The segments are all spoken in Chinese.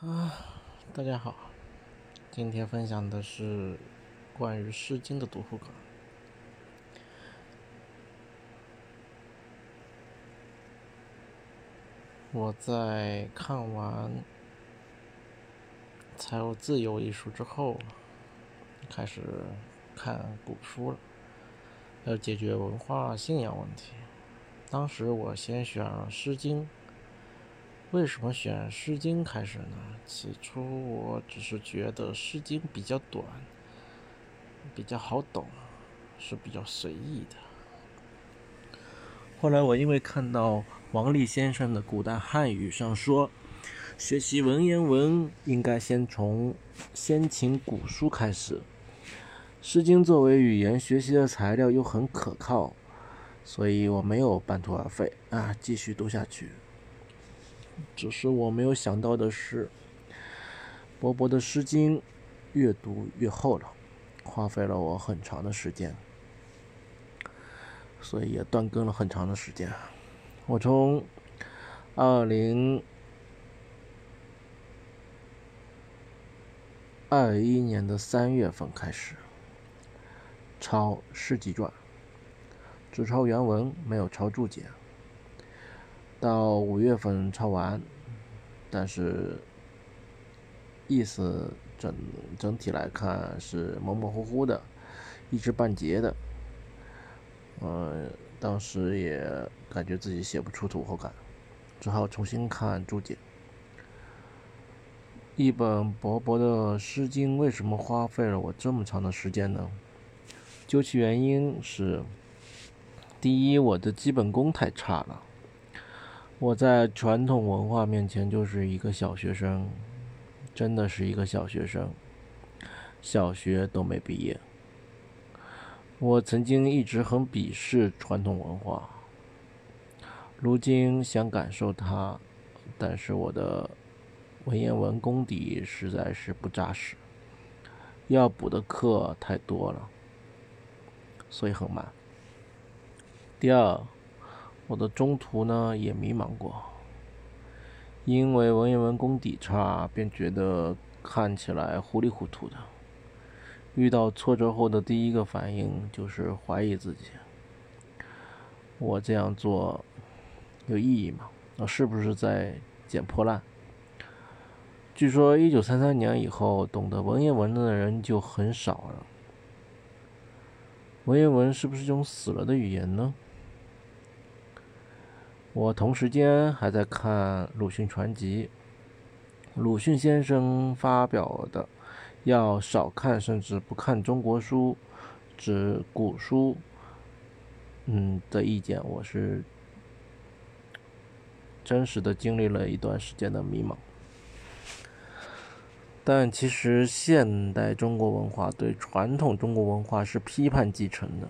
啊，大家好，今天分享的是关于《诗经》的读后感。我在看完《财务自由》一书之后，开始看古书了，要解决文化信仰问题。当时我先选了《诗经》。为什么选《诗经》开始呢？起初我只是觉得《诗经》比较短，比较好懂，是比较随意的。后来我因为看到王立先生的《古代汉语》上说，学习文言文应该先从先秦古书开始，《诗经》作为语言学习的材料又很可靠，所以我没有半途而废啊，继续读下去。只是我没有想到的是，薄薄的《诗经》越读越厚了，花费了我很长的时间，所以也断更了很长的时间。我从二零二一年的三月份开始抄《诗集传》，只抄原文，没有抄注解。到五月份抄完，但是意思整整体来看是模模糊糊的，一知半解的。嗯，当时也感觉自己写不出读后感，只好重新看注解。一本薄薄的《诗经》，为什么花费了我这么长的时间呢？究其原因是，第一，我的基本功太差了。我在传统文化面前就是一个小学生，真的是一个小学生，小学都没毕业。我曾经一直很鄙视传统文化，如今想感受它，但是我的文言文功底实在是不扎实，要补的课太多了，所以很慢。第二。我的中途呢也迷茫过，因为文言文功底差，便觉得看起来糊里糊涂的。遇到挫折后的第一个反应就是怀疑自己：我这样做有意义吗？我是不是在捡破烂？据说一九三三年以后，懂得文言文的人就很少了。文言文是不是一种死了的语言呢？我同时间还在看鲁迅传集，鲁迅先生发表的要少看甚至不看中国书，指古书，嗯的意见，我是真实的经历了一段时间的迷茫。但其实现代中国文化对传统中国文化是批判继承的。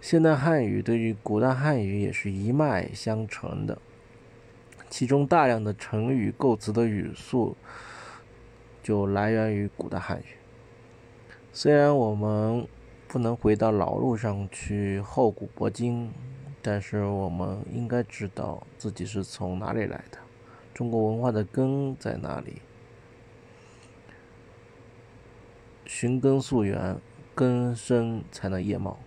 现代汉语对于古代汉语也是一脉相承的，其中大量的成语构词的语速就来源于古代汉语。虽然我们不能回到老路上去厚古薄今，但是我们应该知道自己是从哪里来的，中国文化的根在哪里。寻根溯源，根深才能叶茂。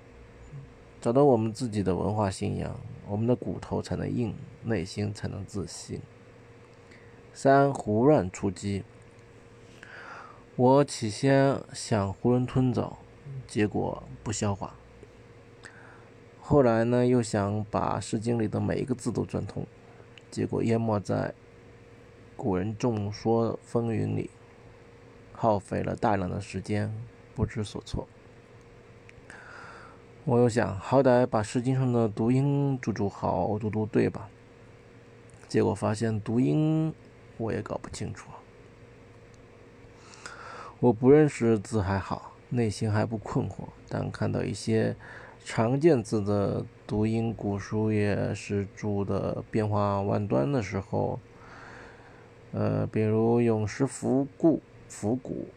找到我们自己的文化信仰，我们的骨头才能硬，内心才能自信。三胡乱出击。我起先想囫囵吞枣，结果不消化。后来呢，又想把《诗经》里的每一个字都转通，结果淹没在古人众说纷纭里，耗费了大量的时间，不知所措。我又想，好歹把《诗经》上的读音注注好，读读对吧？结果发现读音我也搞不清楚。我不认识字还好，内心还不困惑，但看到一些常见字的读音，古书也是注的变化万端的时候，呃，比如“永时弗固”“弗古”“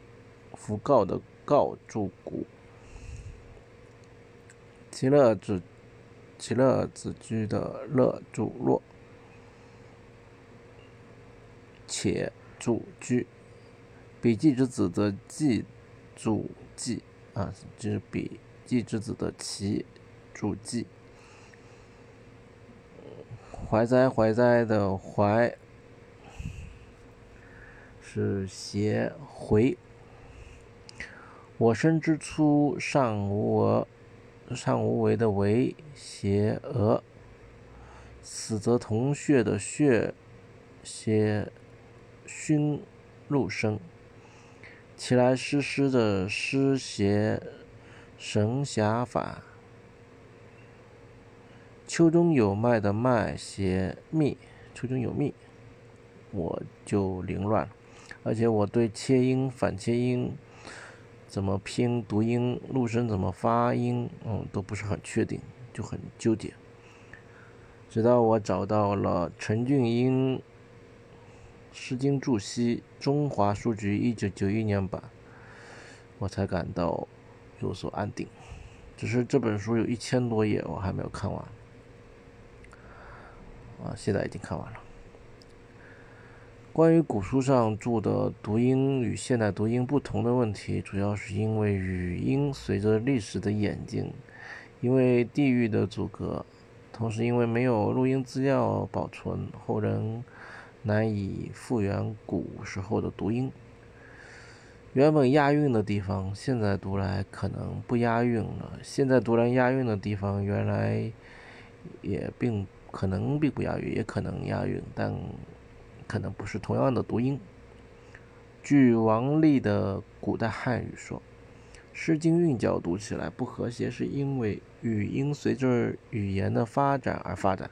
弗告”的“告”注“古”。其乐子，其乐子居的乐主若，且主居。笔记之子则记主记啊，就是笔记之子的其主记。怀哉怀哉的怀是斜回。我生之初尚无额，上无为的为邪恶。死则同穴的穴邪熏入声。起来湿湿的湿邪神侠法。秋中有麦的麦邪密，秋中有密，我就凌乱，而且我对切音反切音。怎么拼读音、录声怎么发音，嗯，都不是很确定，就很纠结。直到我找到了陈俊英《诗经注释中华书局一九九一年版，我才感到有所安定。只是这本书有一千多页，我还没有看完。啊，现在已经看完了。关于古书上注的读音与现代读音不同的问题，主要是因为语音随着历史的演进，因为地域的阻隔，同时因为没有录音资料保存，后人难以复原古时候的读音。原本押韵的地方，现在读来可能不押韵了；现在读来押韵的地方，原来也并可能并不押韵，也可能押韵，但。可能不是同样的读音。据王立的古代汉语说，《诗经》韵脚读起来不和谐，是因为语音随着语言的发展而发展。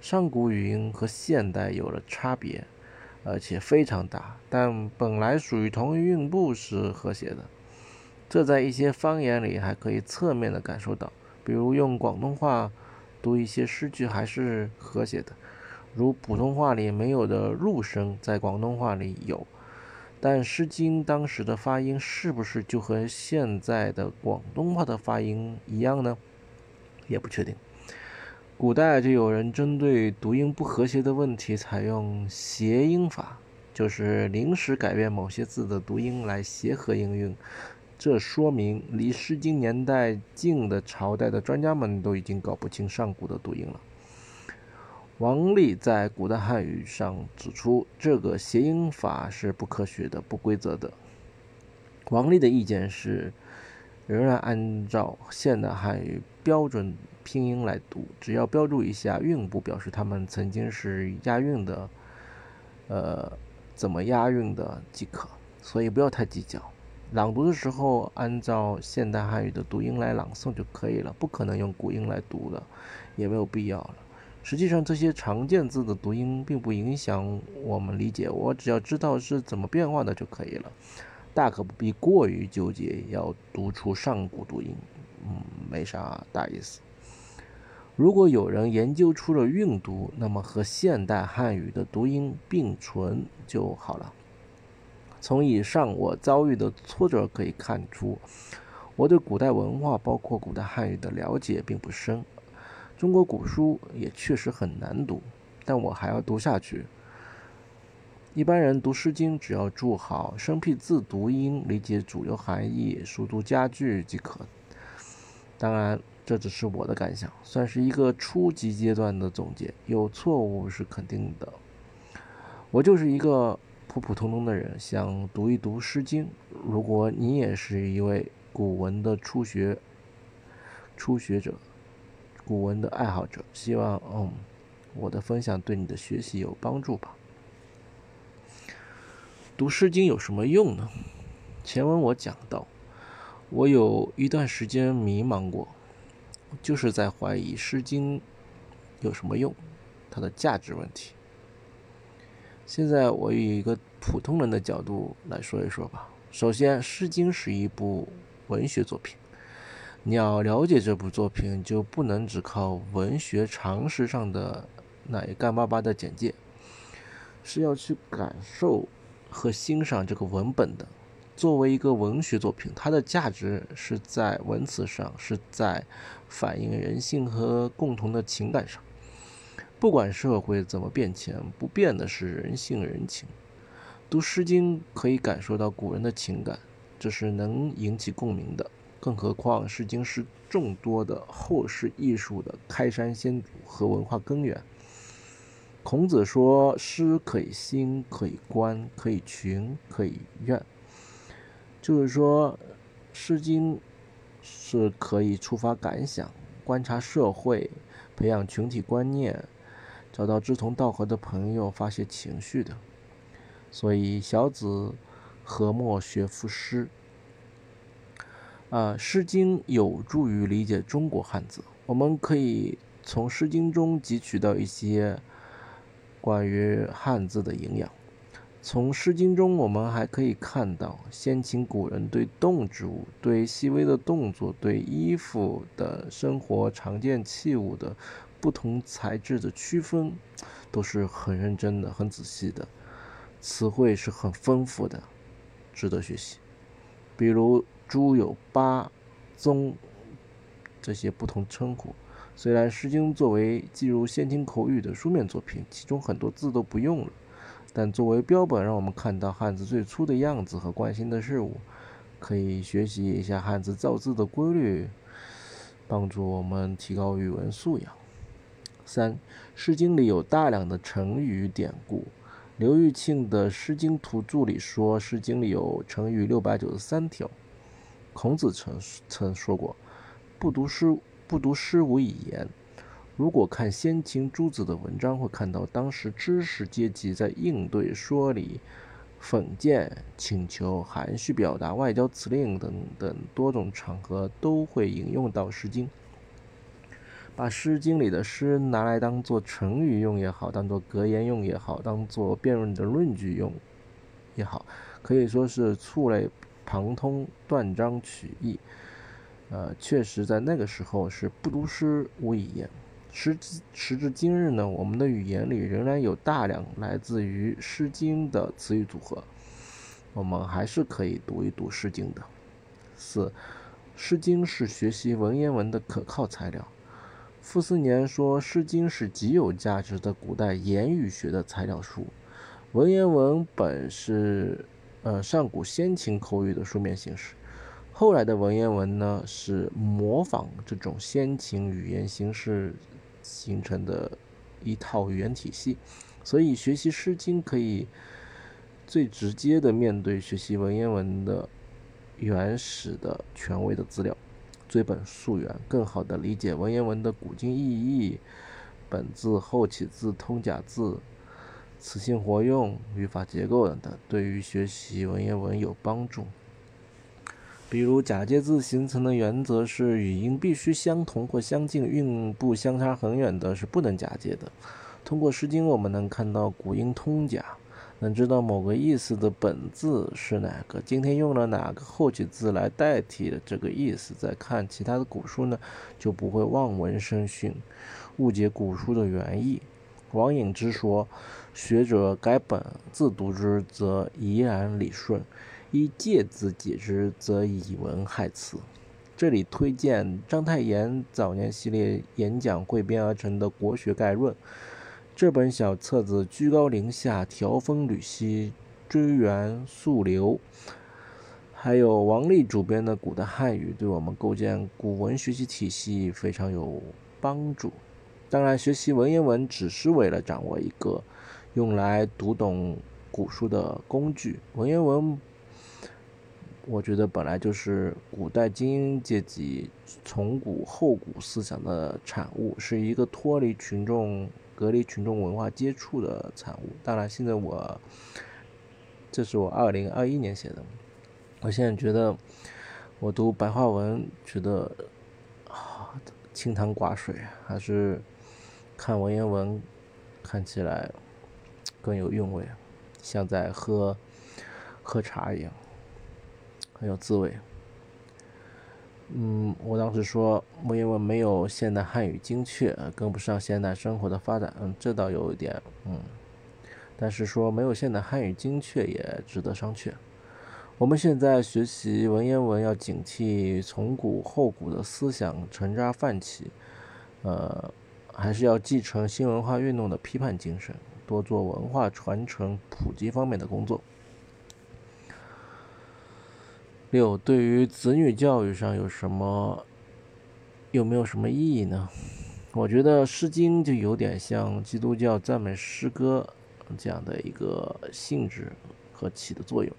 上古语音和现代有了差别，而且非常大，但本来属于同一韵部是和谐的。这在一些方言里还可以侧面的感受到，比如用广东话读一些诗句还是和谐的。如普通话里没有的入声，在广东话里有，但《诗经》当时的发音是不是就和现在的广东话的发音一样呢？也不确定。古代就有人针对读音不和谐的问题，采用谐音法，就是临时改变某些字的读音来协和音韵。这说明离《诗经》年代近的朝代的专家们都已经搞不清上古的读音了。王立在古代汉语上指出，这个谐音法是不科学的、不规则的。王立的意见是，仍然按照现代汉语标准拼音来读，只要标注一下韵部，表示他们曾经是押韵的，呃，怎么押韵的即可。所以不要太计较，朗读的时候按照现代汉语的读音来朗诵就可以了，不可能用古音来读的，也没有必要了。实际上，这些常见字的读音并不影响我们理解，我只要知道是怎么变化的就可以了，大可不必过于纠结要读出上古读音，嗯，没啥大意思。如果有人研究出了韵读，那么和现代汉语的读音并存就好了。从以上我遭遇的挫折可以看出，我对古代文化，包括古代汉语的了解并不深。中国古书也确实很难读，但我还要读下去。一般人读《诗经》，只要注好生僻字读音，理解主流含义，熟读佳句即可。当然，这只是我的感想，算是一个初级阶段的总结，有错误是肯定的。我就是一个普普通通的人，想读一读《诗经》。如果你也是一位古文的初学初学者，古文的爱好者，希望嗯，我的分享对你的学习有帮助吧。读《诗经》有什么用呢？前文我讲到，我有一段时间迷茫过，就是在怀疑《诗经》有什么用，它的价值问题。现在我以一个普通人的角度来说一说吧。首先，《诗经》是一部文学作品。你要了解这部作品，就不能只靠文学常识上的那一干巴巴的简介，是要去感受和欣赏这个文本的。作为一个文学作品，它的价值是在文词上，是在反映人性和共同的情感上。不管社会怎么变迁，不变的是人性人情。读《诗经》可以感受到古人的情感，这是能引起共鸣的。更何况，《诗经》是众多的后世艺术的开山先祖和文化根源。孔子说：“诗可以兴，可以观，可以群，可以怨。”就是说，《诗经》是可以触发感想、观察社会、培养群体观念、找到志同道合的朋友、发泄情绪的。所以，小子何莫学赋诗？啊，《诗经》有助于理解中国汉字。我们可以从《诗经》中汲取到一些关于汉字的营养。从《诗经》中，我们还可以看到先秦古人对动植物、对细微的动作、对衣服的生活常见器物的不同材质的区分，都是很认真的、很仔细的。词汇是很丰富的，值得学习。比如“猪”有八宗这些不同称呼。虽然《诗经》作为记录先秦口语的书面作品，其中很多字都不用了，但作为标本，让我们看到汉字最初的样子和关心的事物，可以学习一下汉字造字的规律，帮助我们提高语文素养。三，《诗经》里有大量的成语典故。刘玉庆的《诗经图注》里说，《诗经》里有成语六百九十三条。孔子曾曾说过：“不读诗，不读诗无以言。”如果看先秦诸子的文章，会看到当时知识阶级在应对说理、讽谏、请求、含蓄表达、外交辞令等等多种场合，都会引用到《诗经》。把《诗经》里的诗拿来当做成语用也好，当做格言用也好，当做辩论的论据用也好，可以说是触类旁通、断章取义。呃，确实在那个时候是不读诗无以言。时至时至今日呢，我们的语言里仍然有大量来自于《诗经》的词语组合，我们还是可以读一读《诗经》的。四，《诗经》是学习文言文的可靠材料。傅斯年说，《诗经》是极有价值的古代言语学的材料书。文言文本是呃上古先秦口语的书面形式，后来的文言文呢是模仿这种先秦语言形式形成的一套语言体系。所以，学习《诗经》可以最直接的面对学习文言文的原始的权威的资料。追本溯源，更好的理解文言文的古今意义、本字、后起字、通假字、词性活用、语法结构等等，对于学习文言文有帮助。比如假借字形成的原则是语音必须相同或相近，韵部相差很远的是不能假借的。通过《诗经》，我们能看到古音通假。能知道某个意思的本字是哪个，今天用了哪个后起字来代替的这个意思，再看其他的古书呢，就不会望文生训，误解古书的原意。王隐之说：“学者改本自读之，则怡然理顺；依借字解之，则以文害词。”这里推荐章太炎早年系列演讲汇编而成的《国学概论》。这本小册子居高临下，条风缕析，追源溯流，还有王力主编的《古代汉语》，对我们构建古文学习体系非常有帮助。当然，学习文言文只是为了掌握一个用来读懂古书的工具。文言文，我觉得本来就是古代精英阶级从古后古思想的产物，是一个脱离群众。隔离群众文化接触的产物。当然，现在我，这是我二零二一年写的。我现在觉得，我读白话文觉得啊，清汤寡水，还是看文言文看起来更有韵味，像在喝喝茶一样，很有滋味。嗯，我当时说文言文没有现代汉语精确，跟不上现代生活的发展。嗯，这倒有一点，嗯，但是说没有现代汉语精确也值得商榷。我们现在学习文言文要警惕从古后古的思想沉渣泛起，呃，还是要继承新文化运动的批判精神，多做文化传承普及方面的工作。六、对于子女教育上有什么？有没有什么意义呢？我觉得《诗经》就有点像基督教赞美诗歌这样的一个性质和起的作用，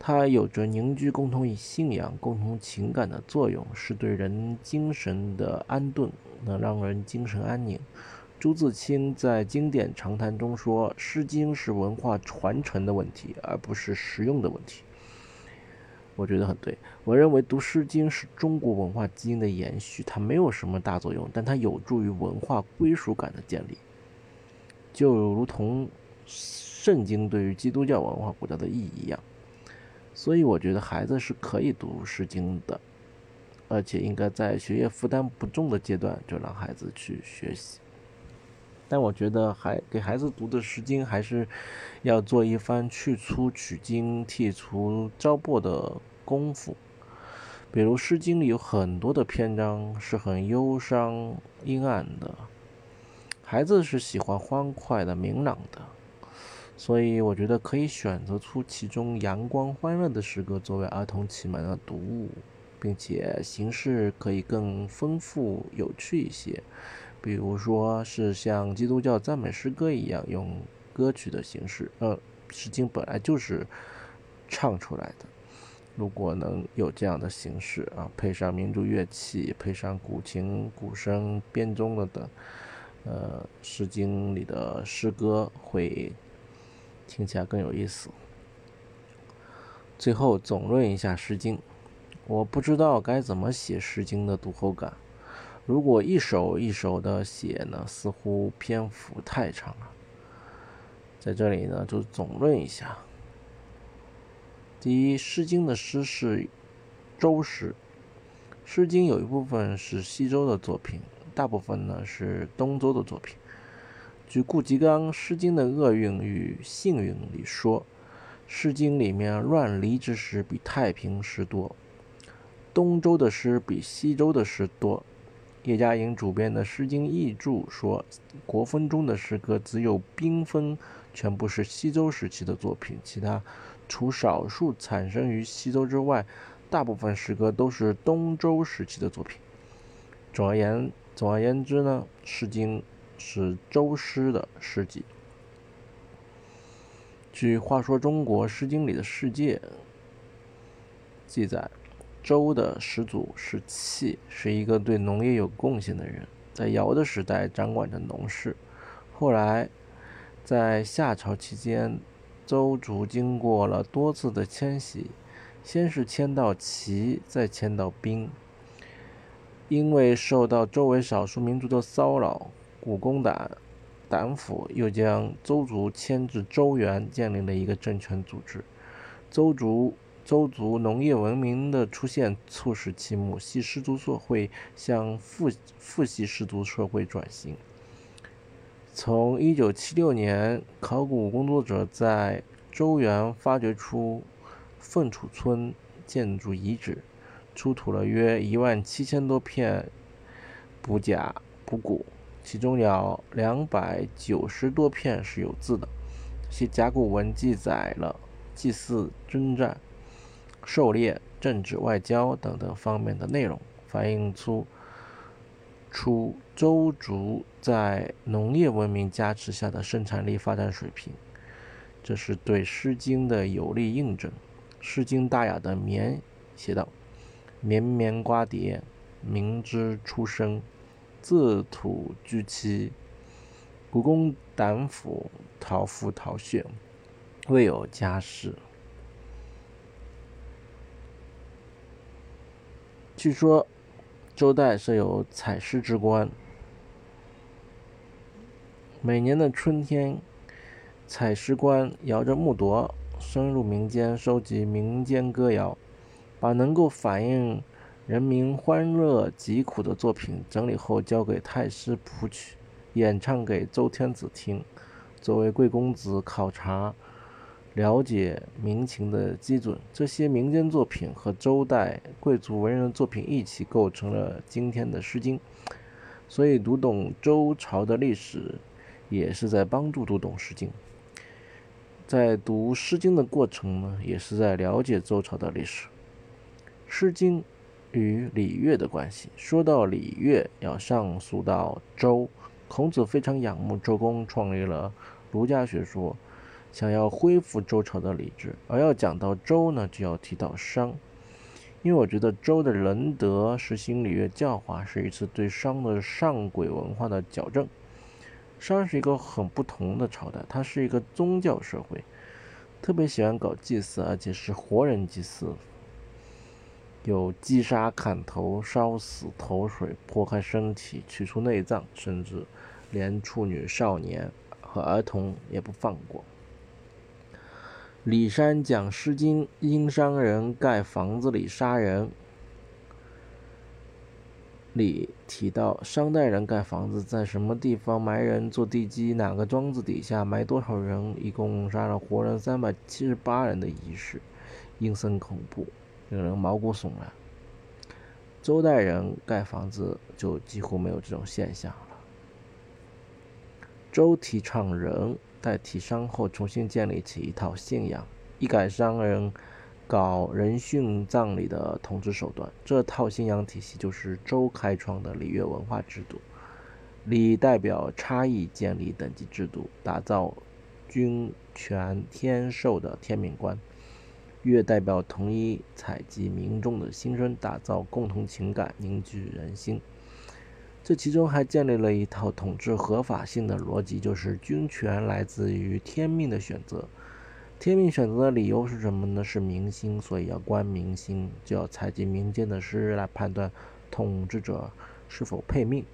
它有着凝聚共同信仰、共同情感的作用，是对人精神的安顿，能让人精神安宁。朱自清在经典长谈中说，《诗经》是文化传承的问题，而不是实用的问题。我觉得很对。我认为读《诗经》是中国文化基因的延续，它没有什么大作用，但它有助于文化归属感的建立，就如同圣经对于基督教文化国家的意义一样。所以，我觉得孩子是可以读《诗经》的，而且应该在学业负担不重的阶段就让孩子去学习。但我觉得，还给孩子读的《诗经》还是要做一番去粗取精、剔除糟粕的功夫。比如，《诗经》里有很多的篇章是很忧伤、阴暗的，孩子是喜欢欢快的、明朗的，所以我觉得可以选择出其中阳光、欢乐的诗歌作为儿童启蒙的读物，并且形式可以更丰富、有趣一些。比如说是像基督教赞美诗歌一样，用歌曲的形式，呃，《诗经》本来就是唱出来的。如果能有这样的形式啊，配上民族乐器，配上古琴、鼓声、编钟的等，呃，《诗经》里的诗歌会听起来更有意思。最后总论一下《诗经》，我不知道该怎么写《诗经》的读后感。如果一首一首的写呢，似乎篇幅太长了。在这里呢，就总论一下：第一，《诗经》的诗是周诗，《诗经》有一部分是西周的作品，大部分呢是东周的作品。据顾颉刚《诗经》的厄运与幸运里说，《诗经》里面乱离之诗比太平诗多，东周的诗比西周的诗多。叶嘉莹主编的《诗经译注》说，国风中的诗歌只有兵风全部是西周时期的作品，其他除少数产生于西周之外，大部分诗歌都是东周时期的作品。总而言总而言之呢，《诗经》是周诗的诗集。据《话说中国诗经》里的世界记载。周的始祖是契，是一个对农业有贡献的人，在尧的时代掌管着农事。后来，在夏朝期间，周族经过了多次的迁徙，先是迁到齐，再迁到滨。因为受到周围少数民族的骚扰，古公胆胆府又将周族迁至周原，建立了一个政权组织。周族。周族农业文明的出现，促使其母系氏族社会向父父系氏族社会转型。从1976年，考古工作者在周原发掘出凤楚村建筑遗址，出土了约1万七千多片补甲补骨，其中有290多片是有字的。这些甲骨文记载了祭祀、征战。狩猎、政治、外交等等方面的内容，反映出出周族在农业文明加持下的生产力发展水平，这是对《诗经》的有力印证。《诗经》大雅的绵写道：“绵绵瓜瓞，鸣之初生，自土居期。古公胆府，陶夫陶穴，未有家室。”据说，周代设有采诗之官。每年的春天，采诗官摇着木铎，深入民间收集民间歌谣，把能够反映人民欢乐疾苦的作品整理后，交给太师谱曲，演唱给周天子听，作为贵公子考察。了解民情的基准，这些民间作品和周代贵族文人的作品一起构成了今天的《诗经》。所以，读懂周朝的历史，也是在帮助读懂《诗经》。在读《诗经》的过程呢，也是在了解周朝的历史。诗经》与礼乐的关系。说到礼乐，要上溯到周。孔子非常仰慕周公，创立了儒家学说，想要恢复周朝的礼制。而要讲到周呢，就要提到商。因为我觉得周的仁德实行礼乐教化，是一次对商的上轨文化的矫正。商是一个很不同的朝代，它是一个宗教社会，特别喜欢搞祭祀，而且是活人祭祀，有击杀、砍头、烧死、投水、破开身体、取出内脏，甚至连处女、少年和儿童也不放过。李山讲《诗经》，殷商人盖房子里杀人。里提到商代人盖房子在什么地方埋人做地基，哪个庄子底下埋多少人，一共杀了活人三百七十八人的仪式，阴森恐怖，令人毛骨悚然。周代人盖房子就几乎没有这种现象了。周提倡仁。代替商后，重新建立起一套信仰，一改商人搞人殉葬礼的统治手段。这套信仰体系就是周开创的礼乐文化制度。礼代表差异，建立等级制度，打造君权天授的天命观；乐代表统一，采集民众的心声，打造共同情感，凝聚人心。这其中还建立了一套统治合法性的逻辑，就是军权来自于天命的选择。天命选择的理由是什么呢？是民心，所以要观民心，就要采集民间的诗来判断统治者是否配命。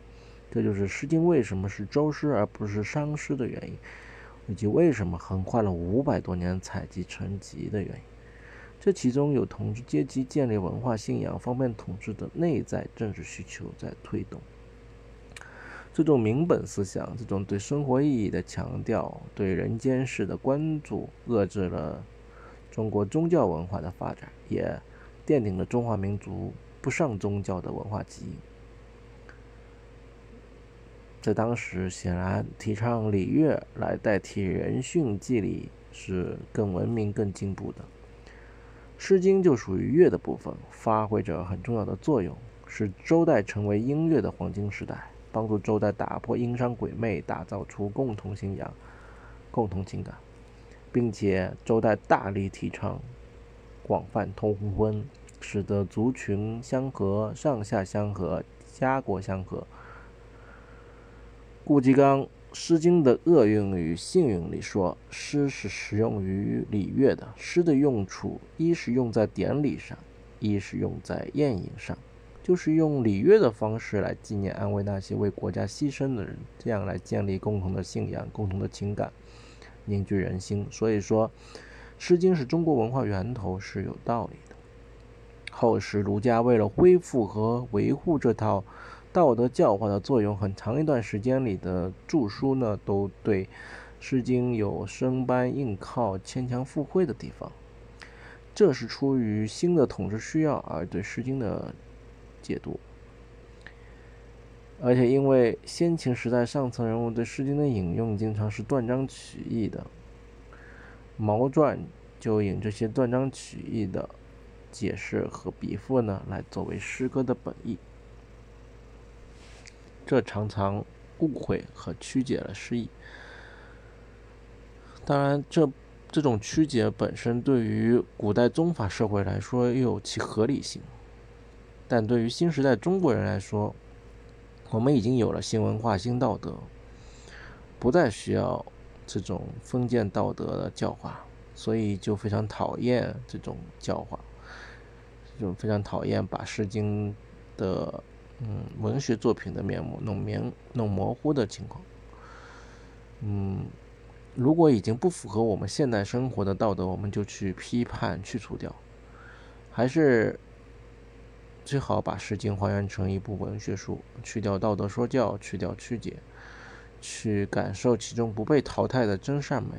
这就是《诗经》为什么是周诗而不是商诗的原因，以及为什么横跨了五百多年采集成集的原因。这其中有统治阶级建立文化信仰、方便统治的内在政治需求在推动。这种民本思想，这种对生活意义的强调，对人间事的关注，遏制了中国宗教文化的发展，也奠定了中华民族不上宗教的文化基因。在当时，显然提倡礼乐来代替人训祭礼是更文明、更进步的。《诗经》就属于乐的部分，发挥着很重要的作用，使周代成为音乐的黄金时代。帮助周代打破殷商鬼魅，打造出共同信仰、共同情感，并且周代大力提倡广泛通婚，使得族群相合、上下相合、家国相合。顾颉刚《诗经》的厄运与幸运里说，诗是适用于礼乐的，诗的用处一是用在典礼上，一是用在宴饮上。就是用礼乐的方式来纪念、安慰那些为国家牺牲的人，这样来建立共同的信仰、共同的情感，凝聚人心。所以说，《诗经》是中国文化源头是有道理的。后世儒家为了恢复和维护这套道德教化的作用，很长一段时间里的著书呢，都对《诗经》有生搬硬靠、牵强附会的地方。这是出于新的统治需要而对《诗经》的。解读，而且因为先秦时代上层人物对《诗经》的引用经常是断章取义的，毛传就引这些断章取义的解释和笔赋呢，来作为诗歌的本意，这常常误会和曲解了诗意。当然，这这种曲解本身对于古代宗法社会来说，又有其合理性。但对于新时代中国人来说，我们已经有了新文化、新道德，不再需要这种封建道德的教化，所以就非常讨厌这种教化，就非常讨厌把《诗经》的嗯文学作品的面目弄明、弄模糊的情况。嗯，如果已经不符合我们现代生活的道德，我们就去批判、去除掉，还是。最好把《诗经》还原成一部文学书，去掉道德说教，去掉曲解，去感受其中不被淘汰的真善美，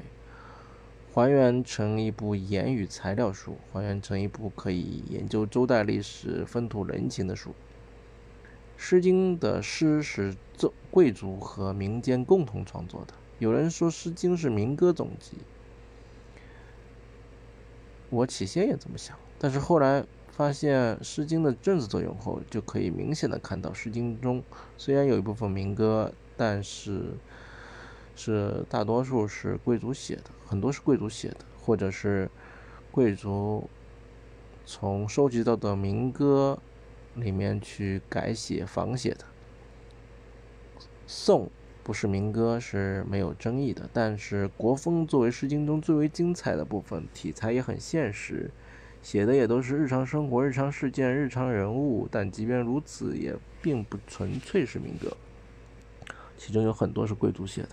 还原成一部言语材料书，还原成一部可以研究周代历史风土人情的书。《诗经》的诗是贵贵族和民间共同创作的。有人说《诗经》是民歌总集，我起先也这么想，但是后来。发现《诗经》的政治作用后，就可以明显的看到，《诗经》中虽然有一部分民歌，但是是大多数是贵族写的，很多是贵族写的，或者是贵族从收集到的民歌里面去改写、仿写的。宋不是民歌是没有争议的，但是国风作为《诗经》中最为精彩的部分，题材也很现实。写的也都是日常生活、日常事件、日常人物，但即便如此，也并不纯粹是民歌。其中有很多是贵族写的，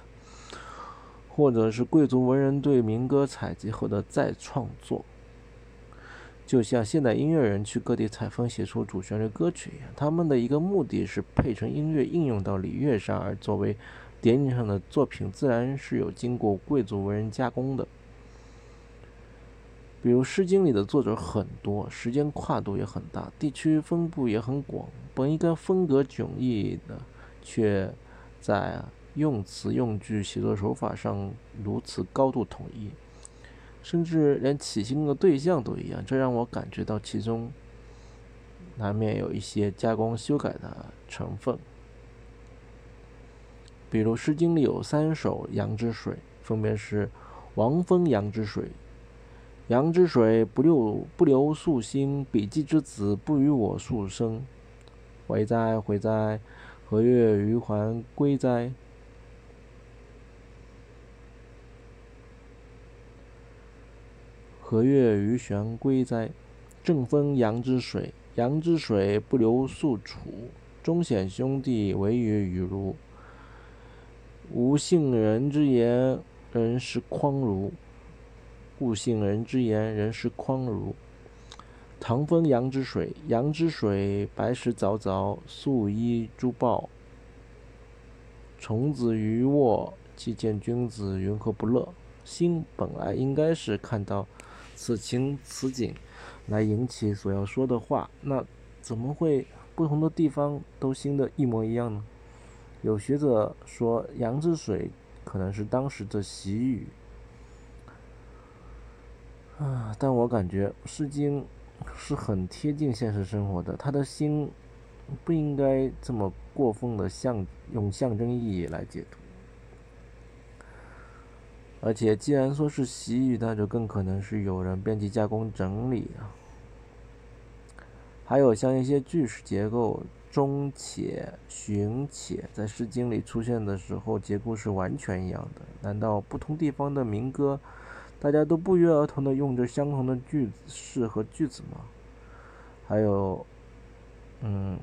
或者是贵族文人对民歌采集后的再创作。就像现代音乐人去各地采风写出主旋律歌曲一样，他们的一个目的是配成音乐应用到礼乐上，而作为典礼上的作品，自然是有经过贵族文人加工的。比如《诗经》里的作者很多，时间跨度也很大，地区分布也很广。本应该风格迥异的，却在用词用句、写作手法上如此高度统一，甚至连起兴的对象都一样，这让我感觉到其中难免有一些加工修改的成分。比如《诗经》里有三首《阳之水》，分别是王风《阳之水》。阳之水不流不流溯心，比季之子不与我速生。回哉回哉，何月余还归哉？何月余悬归哉？正风阳之水，阳之水不流宿楚。忠显兄弟，惟与与如。吾信人之言，人是匡如。故信人之言，人是匡如。唐风阳之水，阳之水，白石凿凿，素衣珠豹。虫子鱼卧，既见君子，云何不乐？心本来应该是看到此情此景，来引起所要说的话，那怎么会不同的地方都兴的一模一样呢？有学者说，阳之水可能是当时的习语。啊，但我感觉《诗经》是很贴近现实生活的，他的心不应该这么过分的象用象征意义来解读。而且，既然说是习语，那就更可能是有人编辑、加工、整理啊。还有像一些句式结构，“终且”“寻且”在《诗经》里出现的时候，结构是完全一样的。难道不同地方的民歌？大家都不约而同的用着相同的句式和句子吗？还有，嗯，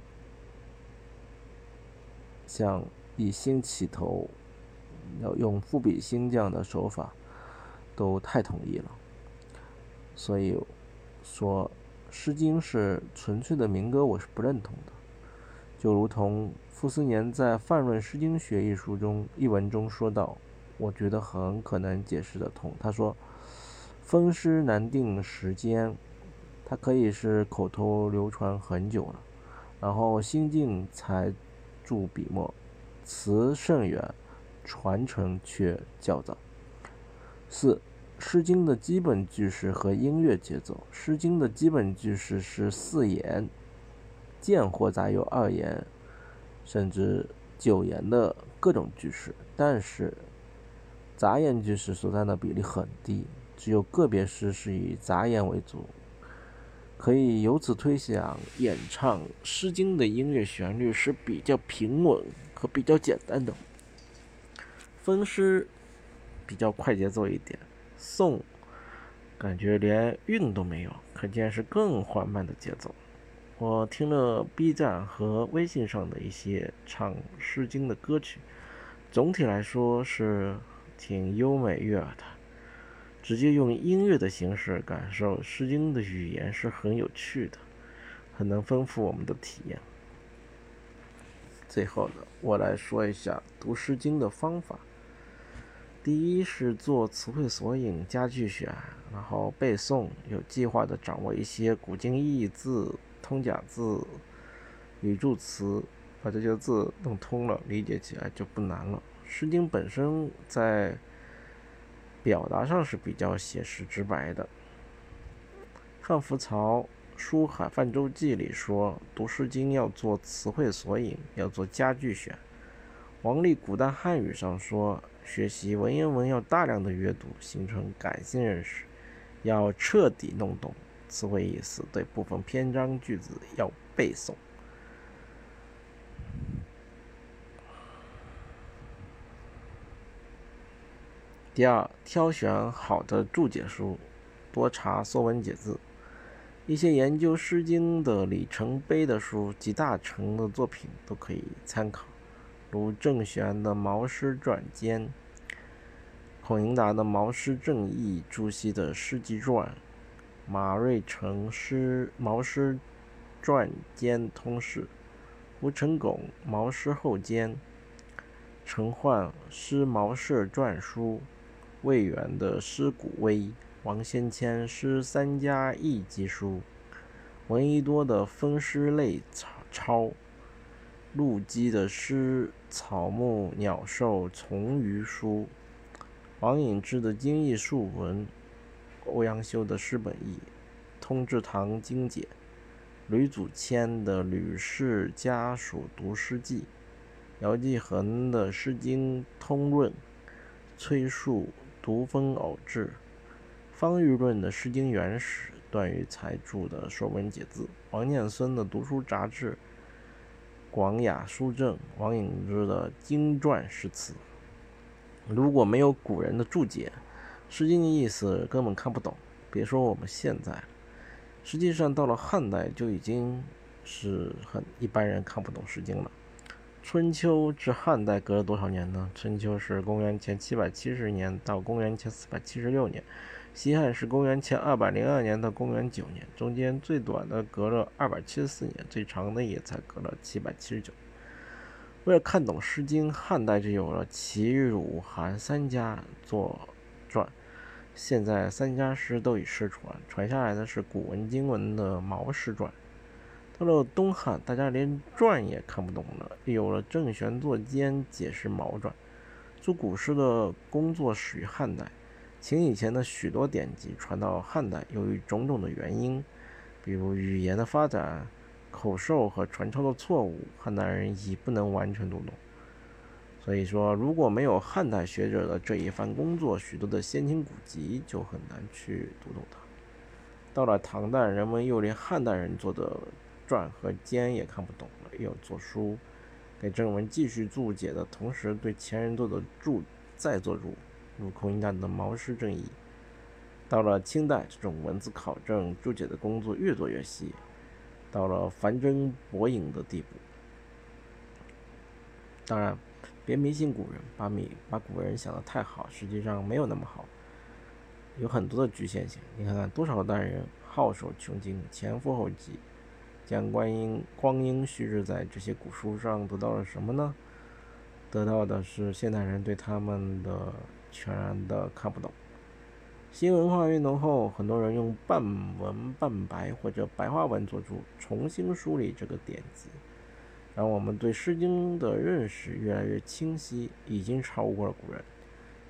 像以心起头，要用赋比兴这样的手法，都太统一了。所以说，《诗经》是纯粹的民歌，我是不认同的。就如同傅斯年在《泛论诗经学》一书中一文中说道。我觉得很可能解释得通。他说：“风诗难定时间，它可以是口头流传很久了，然后心境才注笔墨，词甚远，传承却较早。”四，《诗经》的基本句式和音乐节奏，《诗经》的基本句式是四言，见或杂有二言，甚至九言的各种句式，但是。杂言句式所占的比例很低，只有个别诗是以杂言为主。可以由此推想，演唱《诗经》的音乐旋律是比较平稳和比较简单的。风诗比较快节奏一点，颂感觉连韵都没有，可见是更缓慢的节奏。我听了 B 站和微信上的一些唱《诗经》的歌曲，总体来说是。挺优美悦耳的，直接用音乐的形式感受《诗经》的语言是很有趣的，很能丰富我们的体验。最后呢，我来说一下读《诗经》的方法。第一是做词汇索引加句选，然后背诵，有计划的掌握一些古今义字、通假字、语助词，把这些字弄通了，理解起来就不难了。《诗经》本身在表达上是比较写实直白的。汉服曹书海泛舟记》里说，读《诗经》要做词汇索引，要做佳句选。王立古代汉语上说，学习文言文要大量的阅读，形成感性认识，要彻底弄懂词汇意思，对部分篇章句子要背诵。第二，挑选好的注解书，多查《说文解字》。一些研究《诗经》的里程碑的书，集大成的作品都可以参考，如郑玄的《毛诗传笺》，孔颖达的《毛诗正义》，朱熹的《诗集传》，马瑞成《诗毛诗传笺通释》，吴承拱《毛诗后笺》，陈焕《诗毛氏传书》。魏源的《诗古微》，王先谦《诗三家译集书》，闻一多的《风诗类钞》，陆机的《诗草木鸟兽从鱼书》，王隐之的《经义述文》，欧阳修的《诗本义》，通志堂经解，吕祖谦的《吕氏家属读诗记》，姚继恒的《诗经通论》，崔述。独风偶志，方玉润的《诗经原始》，段玉裁著的《说文解字》，王念孙的《读书杂志》，广雅书证，王隐之的《经传诗词》。如果没有古人的注解，《诗经》的意思根本看不懂，别说我们现在。实际上，到了汉代就已经是很一般人看不懂《诗经》了。春秋至汉代隔了多少年呢？春秋是公元前七百七十年到公元前四百七十六年，西汉是公元前二百零二年到公元九年，中间最短的隔了二百七十四年，最长的也才隔了七百七十九。为了看懂《诗经》，汉代就有了齐、鲁、韩三家作传，现在三家诗都已失传，传下来的是古文经文的《毛诗传》。到了东汉，大家连传也看不懂了，有了郑玄作笺解释《毛传》。做古诗的工作始于汉代，秦以前的许多典籍传到汉代，由于种种的原因，比如语言的发展、口授和传抄的错误，汉代人已不能完全读懂。所以说，如果没有汉代学者的这一番工作，许多的先秦古籍就很难去读懂它。到了唐代，人们又连汉代人做的。传和笺也看不懂了，又做书，给正文继续注解的同时，对前人做的注再做注，如孔颖达的《毛诗正义》。到了清代，这种文字考证、注解的工作越做越细，到了繁真博引的地步。当然，别迷信古人，把米把古人想的太好，实际上没有那么好，有很多的局限性。你看看多少代人好手穷经，前赴后继。将观音光阴虚掷在这些古书上，得到了什么呢？得到的是现代人对他们的全然的看不懂。新文化运动后，很多人用半文半白或者白话文做注，重新梳理这个典籍，让我们对《诗经》的认识越来越清晰，已经超过了古人。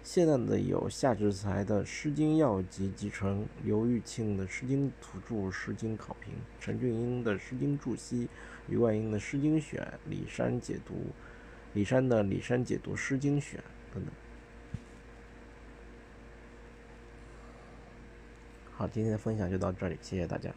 现在的有夏之才的《诗经要集集成》，刘玉庆的《诗经图注》《诗经考评》，陈俊英的《诗经注析》，余冠英的《诗经选》，李山解读，李山的《李山解读诗经选》等等。好，今天的分享就到这里，谢谢大家。